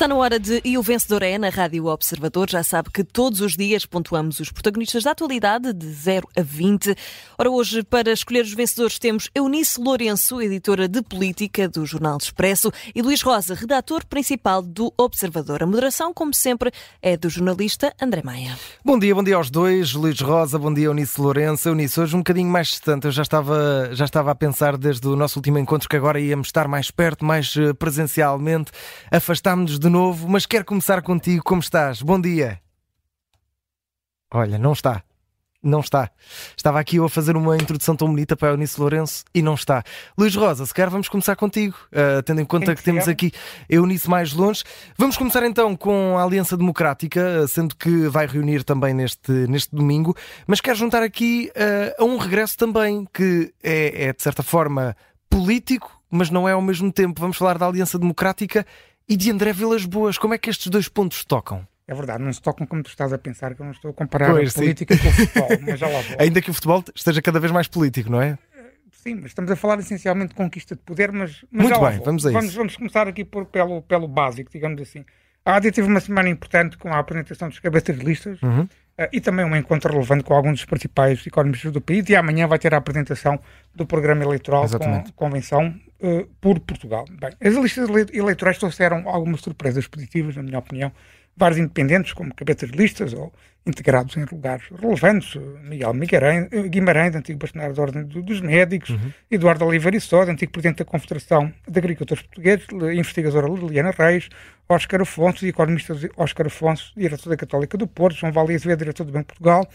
Está na hora de E o Vencedor é na Rádio Observador. Já sabe que todos os dias pontuamos os protagonistas da atualidade de 0 a 20. Ora, hoje, para escolher os vencedores, temos Eunice Lourenço, editora de política do Jornal Expresso, e Luís Rosa, redator principal do Observador. A moderação, como sempre, é do jornalista André Maia. Bom dia, bom dia aos dois. Luís Rosa, bom dia, Eunice Lourenço. Eunice, hoje um bocadinho mais distante. Eu já estava, já estava a pensar desde o nosso último encontro que agora íamos estar mais perto, mais eh, presencialmente. Afastámos-nos de novo, mas quero começar contigo. Como estás? Bom dia. Olha, não está. Não está. Estava aqui eu a fazer uma introdução tão bonita para a Eunice Lourenço e não está. Luís Rosa, se calhar vamos começar contigo, uh, tendo em conta que, temos aqui Eunice mais longe. Vamos começar então com a Aliança Democrática, sendo que vai reunir também neste, neste domingo, mas quero juntar aqui uh, a um regresso também que é, é de certa forma político, mas não é ao mesmo tempo. Vamos falar da Aliança Democrática e de André Vilas Boas. Como é que estes dois pontos tocam? É verdade, não se tocam como tu estás a pensar, que eu não estou a comparar pois, a política sim. com o futebol, mas já lá vou. Ainda que o futebol esteja cada vez mais político, não é? Sim, mas estamos a falar essencialmente de conquista de poder, mas, mas Muito bem, vamos a vamos, isso. Vamos começar aqui por, pelo, pelo básico, digamos assim. A AD teve uma semana importante com a apresentação dos cabeças de listas uhum. Uh, e também um encontro relevante com alguns dos principais economistas do país e amanhã vai ter a apresentação do programa eleitoral Exatamente. com a convenção uh, por Portugal. Bem, as listas eleitorais trouxeram algumas surpresas positivas, na minha opinião, vários independentes, como cabeças de listas ou integrados em lugares relevantes, Miguel Guimarães, antigo bastonário da Ordem dos Médicos, uhum. Eduardo Oliveira e Soda, antigo presidente da Confederação de Agricultores Portugueses, investigadora Liliana Reis, Óscar Afonso, economista Óscar Afonso, diretor da Católica do Porto, João Vale Azevedo, diretor do Banco de Portugal,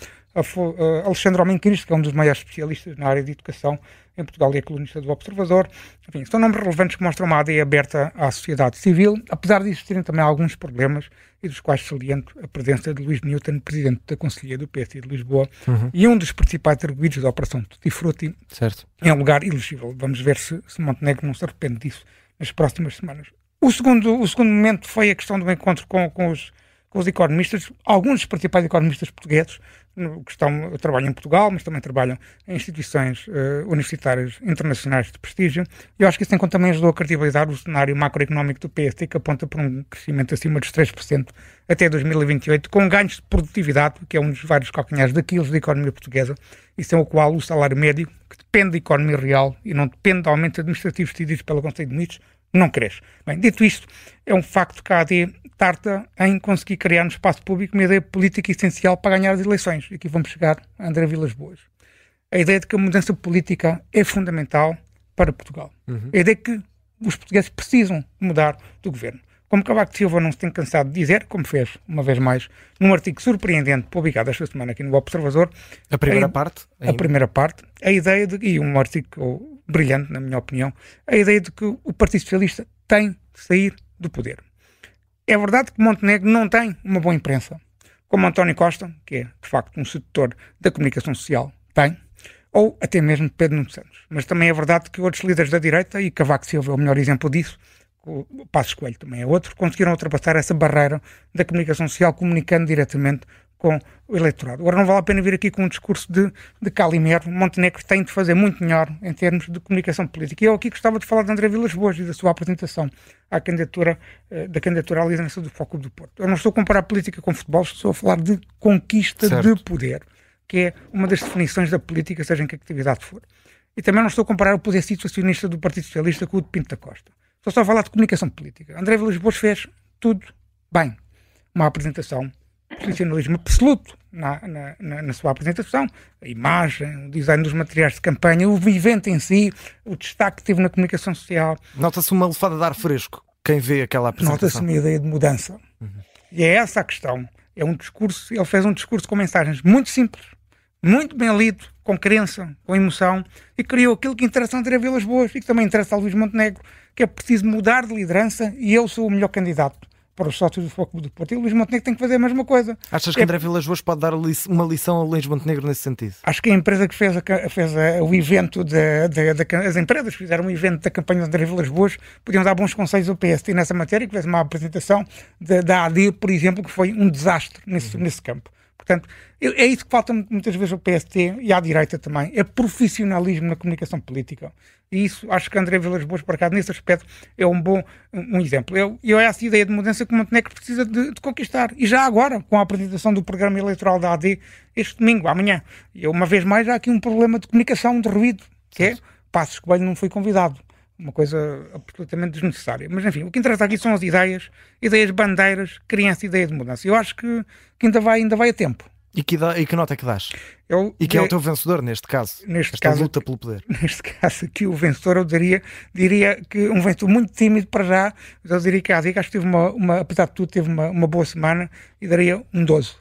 Alexandre Homem Cristo, que é um dos maiores especialistas na área de educação em Portugal e é colunista do Observador. Enfim, são nomes relevantes que mostram uma AD aberta à sociedade civil, apesar de existirem também alguns problemas, e dos quais saliento a presença de Luís Newton, presidente da Conselhia do PSD de Lisboa, uhum. e um dos principais arguídos da Operação Tutti Frutti, certo. em um lugar elegível. Vamos ver se, se Montenegro não se arrepende disso nas próximas semanas. O segundo, o segundo momento foi a questão do encontro com, com, os, com os economistas, alguns dos principais economistas portugueses, que estão, trabalham em Portugal, mas também trabalham em instituições uh, universitárias internacionais de prestígio. E eu acho que isso conta também ajudou a credibilizar o cenário macroeconómico do PST, que aponta para um crescimento acima dos 3% até 2028, com ganhos de produtividade, que é um dos vários calcanhares daquilo da economia portuguesa, e sem o qual o salário médio, que depende da economia real e não depende do aumento administrativo decididos pelo Conselho de Ministros, não cresce. Bem, dito isto, é um facto que a AD tarta em conseguir criar no espaço público uma ideia política essencial para ganhar as eleições. E aqui vamos chegar a André Vilas Boas. A ideia de que a mudança política é fundamental para Portugal. Uhum. A ideia de que os portugueses precisam mudar do governo. Como Cavaco Silva não se tem cansado de dizer, como fez uma vez mais num artigo surpreendente publicado esta semana aqui no Observador. A primeira a, parte? A primeira parte. A ideia de, e um artigo brilhante, na minha opinião, a ideia de que o Partido Socialista tem de sair do poder. É verdade que Montenegro não tem uma boa imprensa, como António Costa, que é de facto um sedutor da comunicação social, tem, ou até mesmo Pedro Nuno Santos. Mas também é verdade que outros líderes da direita, e Cavaco Silva é o melhor exemplo disso, o Passos Coelho também é outro, conseguiram ultrapassar essa barreira da comunicação social comunicando diretamente com o eleitorado. Agora não vale a pena vir aqui com um discurso de, de Calimero. Montenegro tem de fazer muito melhor em termos de comunicação política. E eu aqui gostava de falar de André Vilas Boas e da sua apresentação à candidatura, eh, da candidatura à liderança do Foco do Porto. Eu não estou a comparar política com futebol, estou a falar de conquista certo. de poder, que é uma das definições da política, seja em que atividade for. E também não estou a comparar o poder situacionista do Partido Socialista com o de Pinto da Costa. Estou só a falar de comunicação política. André Vilas Boas fez tudo bem. Uma apresentação profissionalismo absoluto na, na, na, na, sua apresentação, a imagem, o design dos materiais de campanha, o evento em si, o destaque que teve na comunicação social. Nota-se uma lefada de ar fresco, quem vê aquela apresentação. Nota-se uma ideia de mudança. Uhum. E é essa a questão. É um discurso, ele fez um discurso com mensagens muito simples, muito bem lido, com crença, com emoção, e criou aquilo que interessa a André Vilas Boas e que também interessa a Luís Montenegro, que é preciso mudar de liderança e eu sou o melhor candidato para os sócios do Foco do Porto. E o Luís Montenegro tem que fazer a mesma coisa. Achas que é... André Vilas Boas pode dar uma lição ao Luís Montenegro nesse sentido? Acho que a empresa que fez, a, fez a, o evento, de, de, de, as empresas que fizeram o evento da campanha de André Vilas Boas podiam dar bons conselhos ao PST nessa matéria, que fez uma apresentação da AD, por exemplo, que foi um desastre nesse, uhum. nesse campo. Portanto, é isso que falta muitas vezes ao PST e à direita também, é profissionalismo na comunicação política. E isso, acho que André Vilas Boas, por acaso, nesse aspecto, é um bom um exemplo. Eu, eu é essa ideia de mudança que o Montenegro precisa de, de, conquistar. E já agora, com a apresentação do programa eleitoral da AD, este domingo, amanhã. E uma vez mais, há aqui um problema de comunicação, de ruído, que é Passos Coelho não foi convidado uma coisa absolutamente desnecessária. Mas enfim, o que interessa aqui são as ideias, ideias bandeiras, criança ideia de mudança. Eu acho que, que ainda, vai, ainda vai a tempo. E que, dá, e que nota é que dás? Eu, e que é, o teu vencedor neste caso? Neste esta caso, luta pelo poder. Neste caso, que o vencedor, eu diria, diria que um vencedor muito tímido para já, mas eu diria que a acho que teve uma, uma, apesar de tudo, teve uma, uma boa semana e daria um 12.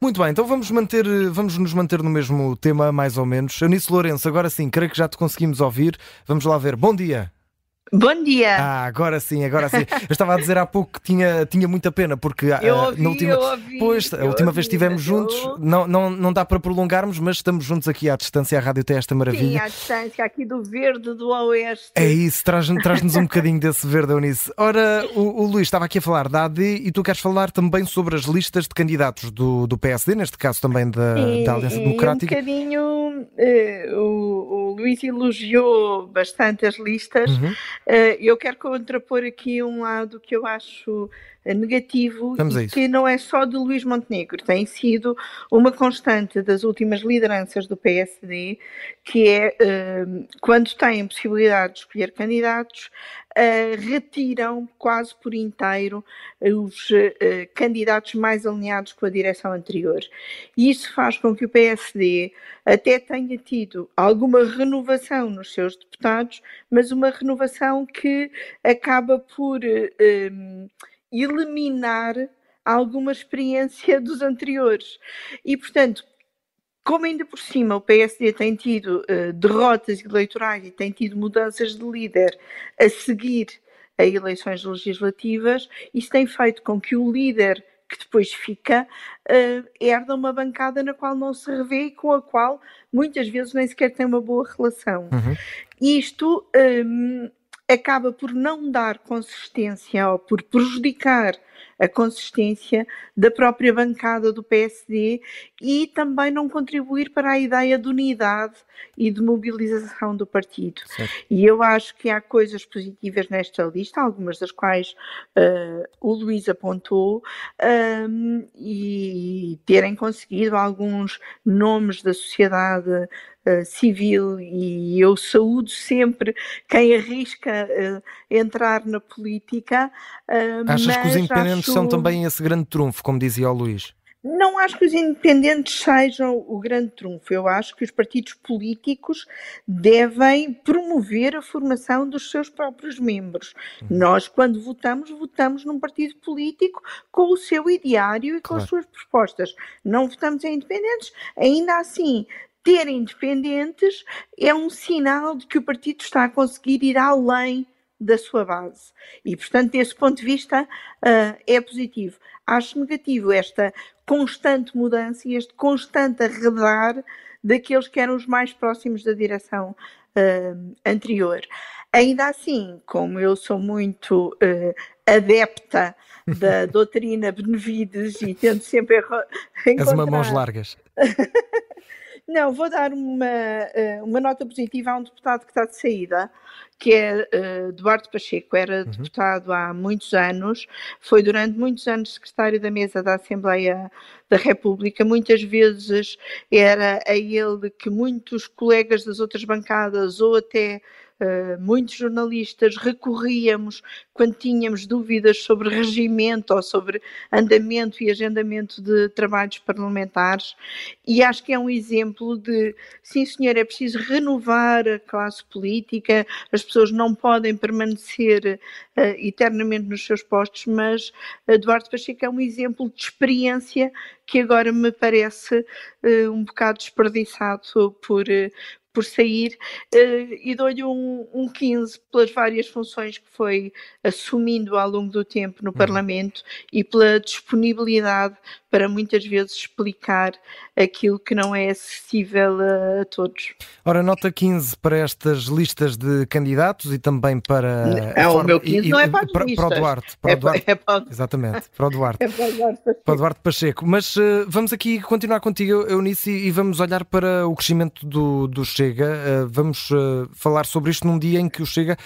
Muito bem, então vamos, manter, vamos nos manter no mesmo tema, mais ou menos. Eunice Lourenço, agora sim, creio que já te conseguimos ouvir. Vamos lá ver. Bom dia. Bom dia! Ah, agora sim, agora sim. Eu estava a dizer há pouco que tinha, tinha muita pena, porque eu ah, ouvi, na última, eu ouvi, pois, a última ouvi, vez estivemos juntos, eu... não, não, não dá para prolongarmos, mas estamos juntos aqui à distância. A rádio tem esta maravilha. Sim, à distância, aqui do verde do oeste. É isso, traz-nos traz um bocadinho desse verde, Eunice. Ora, o, o, Luís estava aqui a falar da AD e tu queres falar também sobre as listas de candidatos do, do PSD, neste caso também da, sim, da Aliança Democrática. Um bocadinho, uh, o, o Luís elogiou bastante as listas. Uhum. Uh, eu quero contrapor aqui um lado que eu acho eh, negativo e que não é só de Luís Montenegro, tem sido uma constante das últimas lideranças do PSD, que é uh, quando têm possibilidade de escolher candidatos, retiram quase por inteiro os uh, candidatos mais alinhados com a direção anterior. E isso faz com que o PSD até tenha tido alguma renovação nos seus deputados, mas uma renovação que acaba por eliminar alguma experiência dos anteriores. E, portanto, como ainda por cima o PSD tem tido uh, derrotas eleitorais e tem tido mudanças de líder a seguir a eleições legislativas, isso tem feito com que o líder que depois fica uh, herda uma bancada na qual não se revê e com a qual muitas vezes nem sequer tem uma boa relação. Uhum. Isto um, acaba por não dar consistência ou por prejudicar a consistência da própria bancada do PSD e também não contribuir para a ideia de unidade e de mobilização do partido. Certo. E eu acho que há coisas positivas nesta lista, algumas das quais uh, o Luís apontou, um, e terem conseguido alguns nomes da sociedade uh, civil, e eu saúdo sempre quem arrisca uh, entrar na política. Achas que os independentes acho... são também esse grande trunfo, como dizia o Luís? Não acho que os independentes sejam o grande trunfo. Eu acho que os partidos políticos devem promover a formação dos seus próprios membros. Uhum. Nós, quando votamos, votamos num partido político com o seu ideário e com claro. as suas propostas. Não votamos em independentes. Ainda assim, ter independentes é um sinal de que o partido está a conseguir ir além da sua base. E, portanto, desse ponto de vista, uh, é positivo. Acho negativo esta constante mudança e este constante arredar daqueles que eram os mais próximos da direção uh, anterior. Ainda assim, como eu sou muito uh, adepta da doutrina Benevides e tento sempre encontrar... És uma mãos largas. Não, vou dar uma, eh, uma nota positiva a um deputado que está de saída, que é uh, Eduardo Pacheco. Era uhum. deputado há muitos anos, foi durante muitos anos secretário da mesa da Assembleia da República. Muitas vezes era a ele que muitos colegas das outras bancadas ou até Uh, muitos jornalistas recorríamos quando tínhamos dúvidas sobre regimento ou sobre andamento e agendamento de trabalhos parlamentares, e acho que é um exemplo de, sim senhor, é preciso renovar a classe política, as pessoas não podem permanecer uh, eternamente nos seus postos, mas Eduardo Pacheco é um exemplo de experiência que agora me parece uh, um bocado desperdiçado por, por sair uh, e dou-lhe um, um 15 pelas várias funções que foi assumindo ao longo do tempo no uhum. Parlamento e pela disponibilidade para muitas vezes explicar aquilo que não é acessível a, todos. Ora, nota 15 para estas listas de candidatos e também para. É, o meu 15 e, não é para, para, para o Duarte. Para é, o Duarte é para... Exatamente, para o Duarte. É para o Duarte Pacheco. Para o Duarte Pacheco. Mas uh, vamos aqui continuar contigo, Eunice, e vamos olhar para o crescimento do, do Chega. Uh, vamos uh, falar sobre isto num dia em que o Chega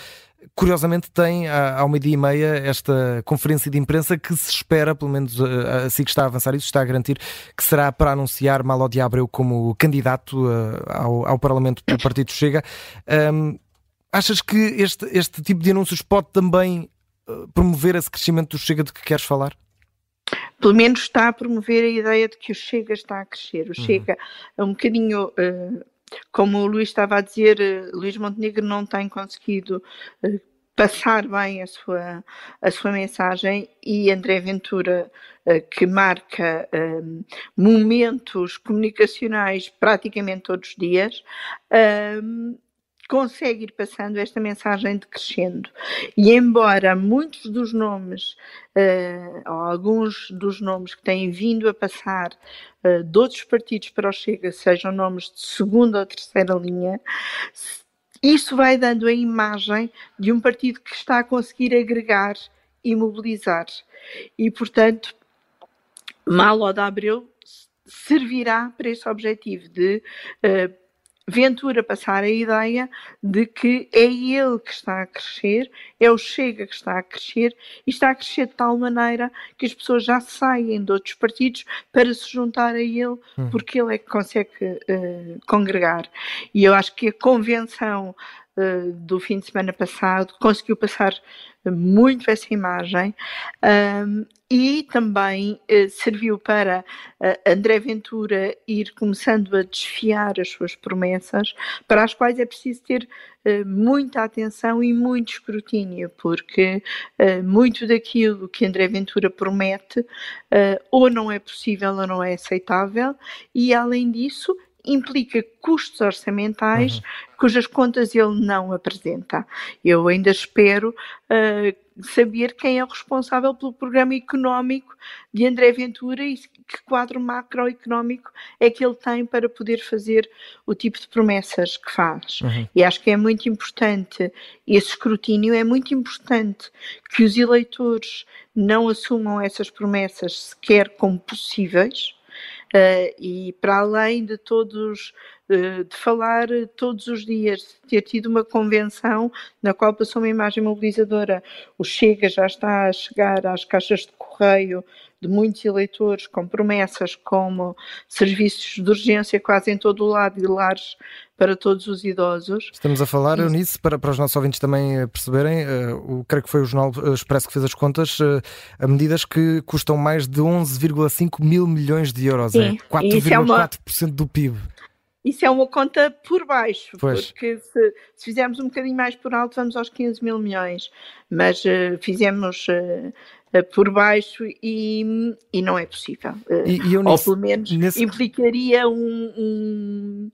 curiosamente tem ao meio-dia e meia esta conferência de imprensa que se espera, pelo menos eh, assim que está a avançar isso, está a garantir que será para anunciar Malodi Abreu como candidato eh, ao, ao Parlamento pelo Partido Chega. Um, achas que este, este tipo de anúncios pode também eh, promover esse crescimento do Chega de que queres falar? Pelo menos está a promover a ideia de que o Chega está a crescer. O uhum. Chega é um bocadinho uh, como o Luís estava a dizer, eh, Luís Montenegro não tem conseguido eh, passar bem a sua, a sua mensagem e André Ventura, eh, que marca um, momentos comunicacionais praticamente todos os dias, um, consegue ir passando esta mensagem de crescendo. E embora muitos dos nomes, uh, ou alguns dos nomes que têm vindo a passar uh, de outros partidos para o Chega sejam nomes de segunda ou terceira linha, isso vai dando a imagem de um partido que está a conseguir agregar e mobilizar. E, portanto, Malo da Abreu servirá para esse objetivo de uh, Ventura passar a ideia de que é ele que está a crescer, é o Chega que está a crescer e está a crescer de tal maneira que as pessoas já saem de outros partidos para se juntar a ele, uhum. porque ele é que consegue uh, congregar. E eu acho que a convenção uh, do fim de semana passado conseguiu passar muito essa imagem um, e também uh, serviu para uh, André Ventura ir começando a desfiar as suas promessas, para as quais é preciso ter uh, muita atenção e muito escrutínio, porque muito daquilo que André Ventura promete ou não é possível ou não é aceitável, e além disso implica custos orçamentais uhum. cujas contas ele não apresenta. Eu ainda espero uh, saber quem é o responsável pelo programa económico de André Ventura e que quadro macroeconómico é que ele tem para poder fazer o tipo de promessas que faz. Uhum. E acho que é muito importante esse escrutínio, é muito importante que os eleitores não assumam essas promessas sequer como possíveis Uh, e para além de todos, uh, de falar todos os dias, ter tido uma convenção na qual passou uma imagem mobilizadora, o Chega já está a chegar às caixas de correio de muitos eleitores com promessas como serviços de urgência quase em todo o lado e lares para todos os idosos. Estamos a falar, e... Eunice, para, para os nossos ouvintes também eh, perceberem, uh, o, creio que foi o Jornal Expresso que fez as contas, uh, a medidas que custam mais de 11,5 mil milhões de euros, Sim, é 4,4% é uma... do PIB. Isso é uma conta por baixo, pois. porque se, se, fizermos um bocadinho mais por alto, vamos aos 15 mil milhões. Mas uh, fizemos uh, por baixo e, e não é possível. E, e ou nesse, pelo menos nesse... implicaria um, um,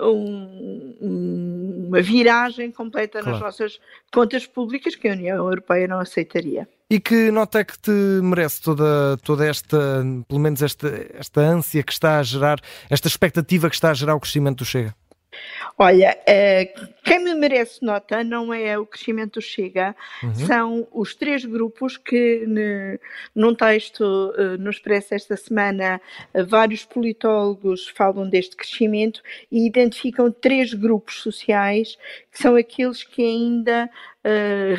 um, uma viragem completa claro. nas nossas contas públicas que a União Europeia não aceitaria. E que nota é que te merece toda, toda esta, pelo menos esta, esta ânsia que está a gerar, esta expectativa que está a gerar o crescimento do Chega? Olha, uh, quem me merece nota não é o crescimento do Chega, uhum. são os três grupos que, num texto uh, no Expresso esta semana, uh, vários politólogos falam deste crescimento e identificam três grupos sociais que são aqueles que ainda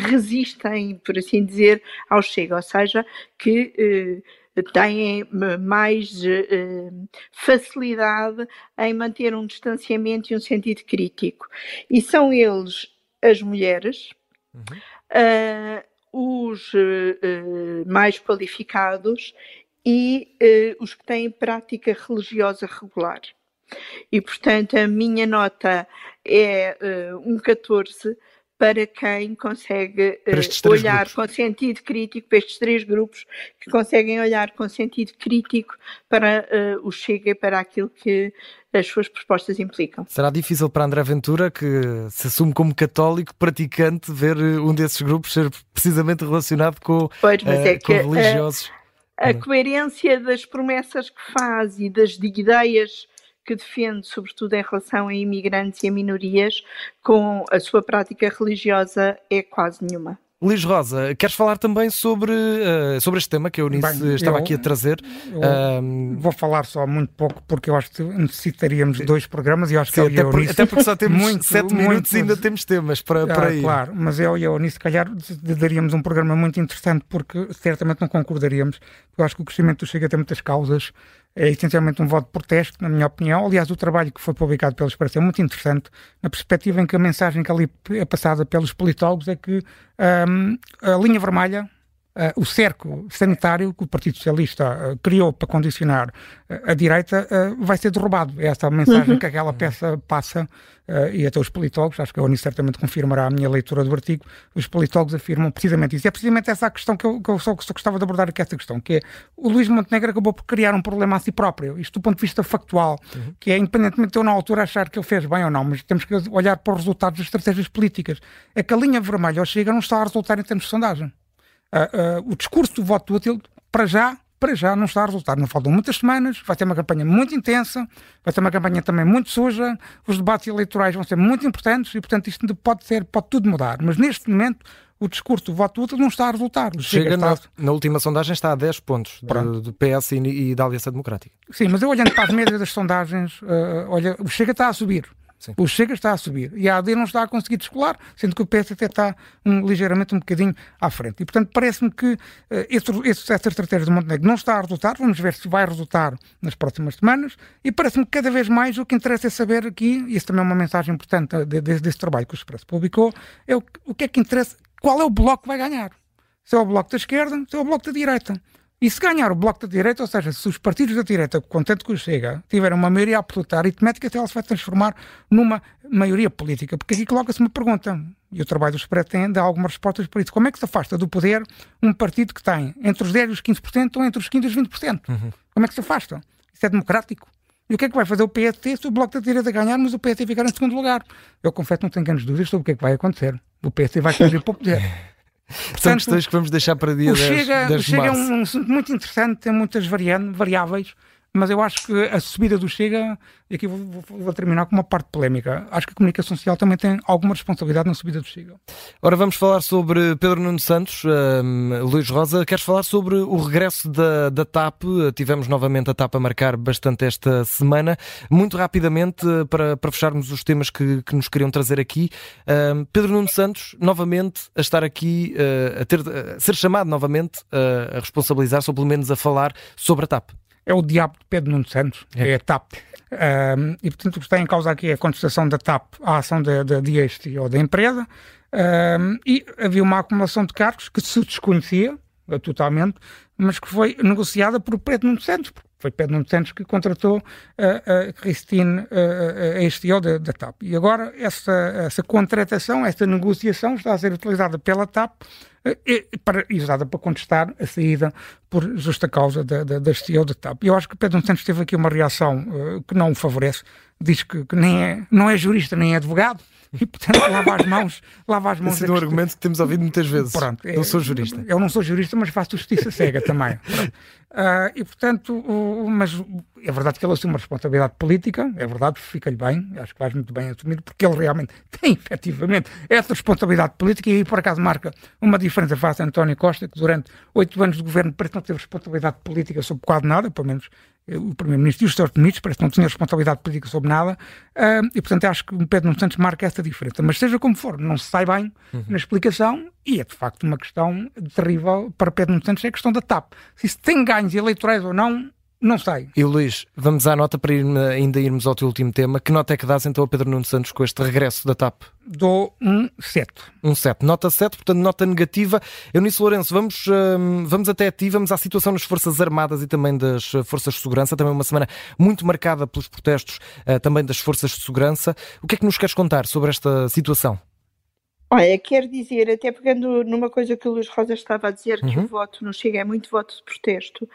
resistem, por assim dizer, ao Chega, ou seja, que têm mais eh, facilidade em manter um distanciamento e um sentido crítico. E são eles as mulheres, uhum. uh, os uh, mais qualificados e os que têm prática religiosa regular. E, portanto, a minha nota é um 14 para quem consegue uh, olhar grupos. com sentido crítico para estes três grupos que conseguem olhar com sentido crítico para uh, o Chega e para aquilo que as suas propostas implicam. Será difícil para André Ventura, que se assume como católico praticante, ver um desses grupos ser precisamente relacionado com, pois, uh, é com religiosos? A, a coerência das promessas que faz e das ideias que defende, sobretudo em relação a imigrantes e a minorias, com a sua prática religiosa é quase nenhuma. Luís Rosa, queres falar também sobre, uh, sobre este tema que a Eunice Bem, estava eu, aqui a trazer? Um... Vou falar só muito pouco, porque eu acho que necessitaríamos Sim. dois programas e eu acho Sim, que eu até, e até porque só temos muito, sete muito, minutos e ainda temos temas para, para ah, ir. Claro, mas eu e a Eunice, se calhar, daríamos um programa muito interessante, porque certamente não concordaríamos. Eu acho que o crescimento do Chega tem muitas causas é essencialmente um voto de protesto, na minha opinião. Aliás, o trabalho que foi publicado pelo Expresso é muito interessante, na perspectiva em que a mensagem que ali é passada pelos politólogos é que um, a linha vermelha Uh, o cerco sanitário que o Partido Socialista uh, criou para condicionar uh, a direita vai ser derrubado. É essa a mensagem uhum. que aquela peça passa e até os politólogos, acho que a ONU certamente confirmará a minha leitura do artigo, os politólogos afirmam precisamente isso. E é precisamente essa a questão que eu, que eu só, só gostava de abordar aqui, essa questão, que é o Luís Montenegro acabou por criar um problema a si próprio, isto do ponto de vista factual, uhum. que é independentemente de eu na altura achar que ele fez bem ou não, mas temos que olhar para os resultados das estratégias políticas. É que a linha vermelha ao Chega não está a resultar em termos de sondagem uh, o discurso do voto útil, para já, para já não está a resultar. Não faltam muitas semanas, vai ser uma campanha muito intensa, vai ser uma campanha também muito suja, os debates eleitorais vão ser muito importantes e, portanto, isto pode ser, pode tudo mudar. Mas neste momento, o discurso do voto útil não está a resultar. Chega, Chega na, na, última sondagem está a 10 pontos do, do, PS e, e, da Aliança Democrática. Sim, mas eu olhando para as médias das sondagens, uh, olha, o Chega está a subir. Sim. O Chega está a subir e a AD não está a conseguir descolar, sendo que o PS até está um, ligeiramente um bocadinho à frente. E, portanto, parece-me que uh, esse, esse, essa estratégia do Montenegro não está a resultar. Vamos ver se vai resultar nas próximas semanas. E parece-me que cada vez mais o que interessa é saber aqui, e isso também é uma mensagem importante de, de, desse trabalho que o Expresso publicou, é o, o que é que interessa, qual é o bloco que vai ganhar. Se é o bloco da esquerda, se é o bloco da direita. E se ganhar o bloco da direita, ou seja, se os partidos da direita, contente que o Chega, tiverem uma maioria absoluta, aritmética ela se vai transformar numa maioria política. Porque aqui coloca-se uma pergunta, e o trabalho do Expresso tem dá algumas respostas para isso. Como é que se afasta do poder um partido que tem entre os 10% e os 15% ou entre os 15% e os 20%? Uhum. Como é que se afasta? Isso é democrático? E o que é que vai fazer o PST se o Bloco da Direita ganhar, mas o PST ficar em segundo lugar? Eu confesso que não tenho grandes dúvidas sobre o que é que vai acontecer. O PST vai fugir para o poder. Portanto, São questões que vamos deixar para dia o 10, Chega, 10 o Chega é um, um muito interessante, tem muitas variáveis mas eu acho que a subida do Chega, e aqui vou, vou, vou, terminar com uma parte polémica, acho que a comunicação social também tem alguma responsabilidade na subida do Chega. Ora, vamos falar sobre Pedro Nuno Santos, um, Luís Rosa, queres falar sobre o regresso da, da TAP? Tivemos novamente a TAP a marcar bastante esta semana. Muito rapidamente, para, para fecharmos os temas que, que nos queriam trazer aqui, um, Pedro Nuno Santos, novamente, a estar aqui, uh, a, ter, a ser chamado novamente uh, a responsabilizar-se, ou pelo menos a falar sobre a TAP é o diabo de Pedro Nuno Santos, é, é a TAP. Um, e, portanto, o que está em causa aqui é a contestação da TAP à ação da, da este ou da empresa. Um, e havia uma acumulação de cargos que se desconhecia uh, totalmente, mas que foi negociada por Pedro Nuno Santos, foi Pedro Nuno Santos que contratou a, a Christine, a, a da, da, TAP. E agora essa, essa contratação, essa negociação está a ser utilizada pela TAP eh, para, e usada para contestar a saída por justa causa da, da, da STO da TAP. Eu acho que Pedro Santos teve aqui uma reação uh, que não o favorece, diz que, que nem é, não é jurista nem é advogado, e portanto lava as mãos, lava as mãos. Esse é um argumento que temos ouvido muitas vezes. Pronto, não sou jurista. Eu não sou jurista, mas faço justiça cega também. Uh, e portanto, uh, mas é verdade que ele assume uma responsabilidade política, é verdade, fica-lhe bem, acho que faz muito bem assumido, porque ele realmente tem efetivamente essa responsabilidade política e aí por acaso marca uma diferença face a António Costa, que durante oito anos de governo parece não ter responsabilidade política sobre quase nada, pelo menos o Primeiro-Ministro e os seus ministros, parece que não tinham responsabilidade política sobre nada, uh, e portanto acho que o Pedro Nuno Santos marca essa diferença. Mas seja como for, não se sai bem uhum. na explicação, e é de facto uma questão terrível para Pedro Nuno Santos, é a questão da TAP. Se isso tem ganhos eleitorais ou não, não sei. E Luís, vamos à nota para ir, ainda irmos ao teu último tema. Que nota é que dás então a Pedro Nuno Santos com este regresso da TAP? Dou um 7. Um 7. Nota 7, portanto, nota negativa. Eunice Lourenço, vamos, hum, vamos até a ti, vamos à situação nas Forças Armadas e também das Forças de Segurança. Também uma semana muito marcada pelos protestos uh, também das Forças de Segurança. O que é que nos queres contar sobre esta situação? Olha, quero dizer, até pegando numa coisa que o Luís Rosa estava a dizer, que uhum. o voto no Chega é muito voto de protesto,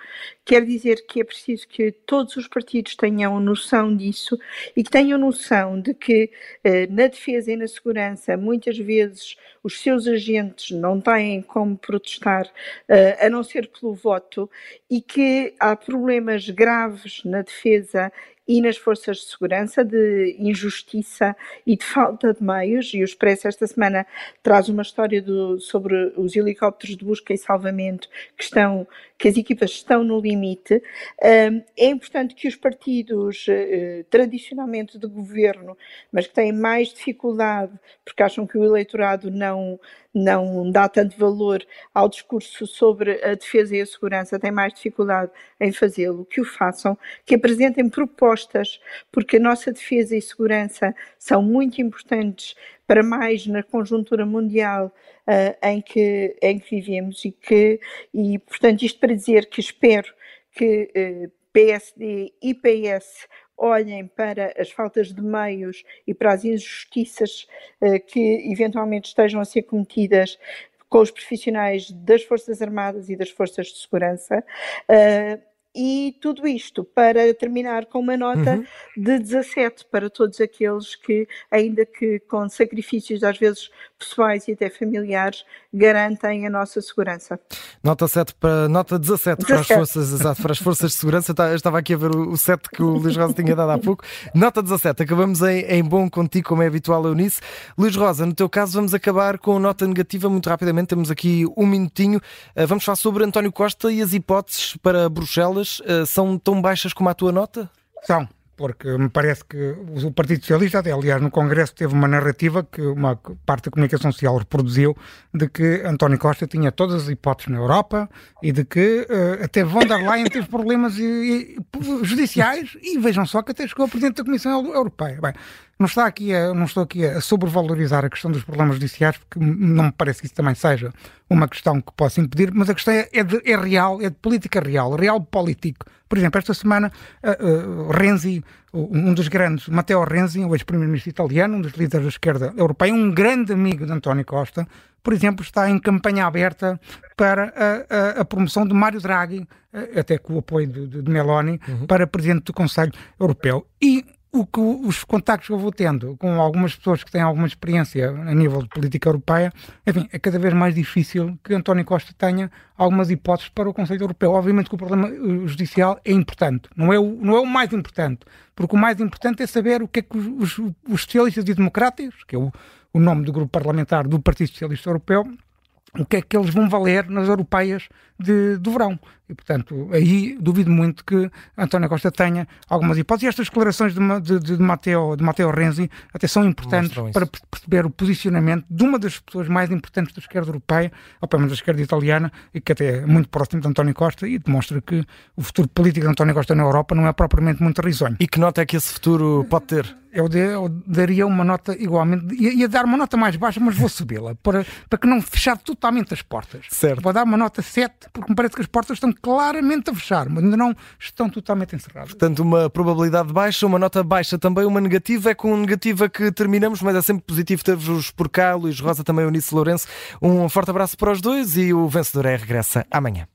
quero dizer que é preciso que todos os partidos tenham noção disso e que tenham noção de que eh, na defesa e na segurança, muitas vezes os seus agentes não têm como protestar eh, a não ser pelo voto e que há problemas graves na defesa e nas forças de segurança de injustiça e de falta de meios. E o Expresso esta semana traz uma história do, sobre os helicópteros de busca e salvamento que estão, que as equipas estão no limite. é importante que os partidos uh, tradicionalmente de governo, mas que têm mais dificuldade porque acham que o eleitorado não não dá tanto valor ao discurso sobre a defesa e a segurança, têm mais dificuldade em fazê-lo, que o façam, que apresentem propostas, porque a nossa defesa e segurança são muito importantes para mais na conjuntura mundial uh, em, que, em que vivemos e que, e portanto, isto para dizer que espero que uh, eh, PSD e PS olhem para as faltas de meios e para as injustiças uh, que eventualmente estejam a ser cometidas com os profissionais das Forças Armadas e das Forças de Segurança. Uh, e tudo isto para terminar com uma nota uhum. de 17 para todos aqueles que, ainda que com sacrifícios às vezes pessoais e até familiares, garantem a nossa segurança. Nota 7 para nota 17, 17. Para, as forças, exato, para as forças de segurança. Eu estava aqui a ver o, 7 que o Luís Rosa tinha dado há pouco. Nota 17, acabamos em, em bom contigo, como é habitual, Eunice. Luís Rosa, no teu caso, vamos acabar com nota negativa muito rapidamente. Temos aqui um minutinho. Uh, vamos falar sobre António Costa e as hipóteses para Bruxelas. Uh, são tão baixas como a tua nota? São porque me parece que o Partido Socialista, até, aliás, no Congresso teve uma narrativa que uma parte da comunicação social reproduziu de que António Costa tinha todas as hipóteses na Europa e de que uh, até von der Leyen teve problemas e, e, judiciais e vejam só que até chegou a Presidente da Comissão Europeia. Bem, não, está aqui a, não estou aqui a sobrevalorizar a questão dos problemas judiciais, porque não me parece que isso também seja uma questão que possa impedir, mas a questão é, é, de, é real, é de política real, real político. Por exemplo, esta semana, uh, uh, Renzi, um dos grandes, Matteo Renzi, o ex-primeiro-ministro italiano, um dos líderes da esquerda europeia, um grande amigo de António Costa, por exemplo, está em campanha aberta para a, a, a promoção de Mário Draghi, uh, até com o apoio de, de Meloni, uhum. para presidente do Conselho Europeu. E o que os contactos que eu vou tendo com algumas pessoas que têm alguma experiência a nível de política europeia, enfim, é cada vez mais difícil que António Costa tenha algumas hipóteses para o Conselho Europeu. Obviamente que o problema eh, judicial é importante, não é o, não é o mais importante, porque o mais importante é saber o que é que os, os, os socialistas e democráticos, que é o, o nome do grupo parlamentar do Partido Socialista Europeu, o que é que eles vão valer nas europeias de, do verão. E, portanto, aí duvido muito que António Costa tenha algumas hipóteses. E estas declarações de, de, de, Matteo, de Matteo Renzi até são importantes para perceber o posicionamento de uma das pessoas mais importantes da esquerda europeia, ou pelo menos da esquerda italiana, e que até é muito próximo de António Costa, e demonstra que o futuro político de António Costa na Europa não é propriamente muito risonho. E que nota é que esse futuro pode ter? Eu, de, eu daria uma nota igualmente, ia, ia, dar uma nota mais baixa, mas vou subi-la, para, para que não fechar totalmente as portas. Certo. Vou dar uma nota 7, porque parece que as portas estão claramente a fechar, mas ainda não estão totalmente encerradas. Portanto, uma probabilidade baixa, uma nota baixa também, uma negativa. É com negativa que terminamos, mas é sempre positivo ter-vos por cá. Luís Rosa, também Unice Lourenço. Um forte abraço para os dois e o vencedor é regressa amanhã.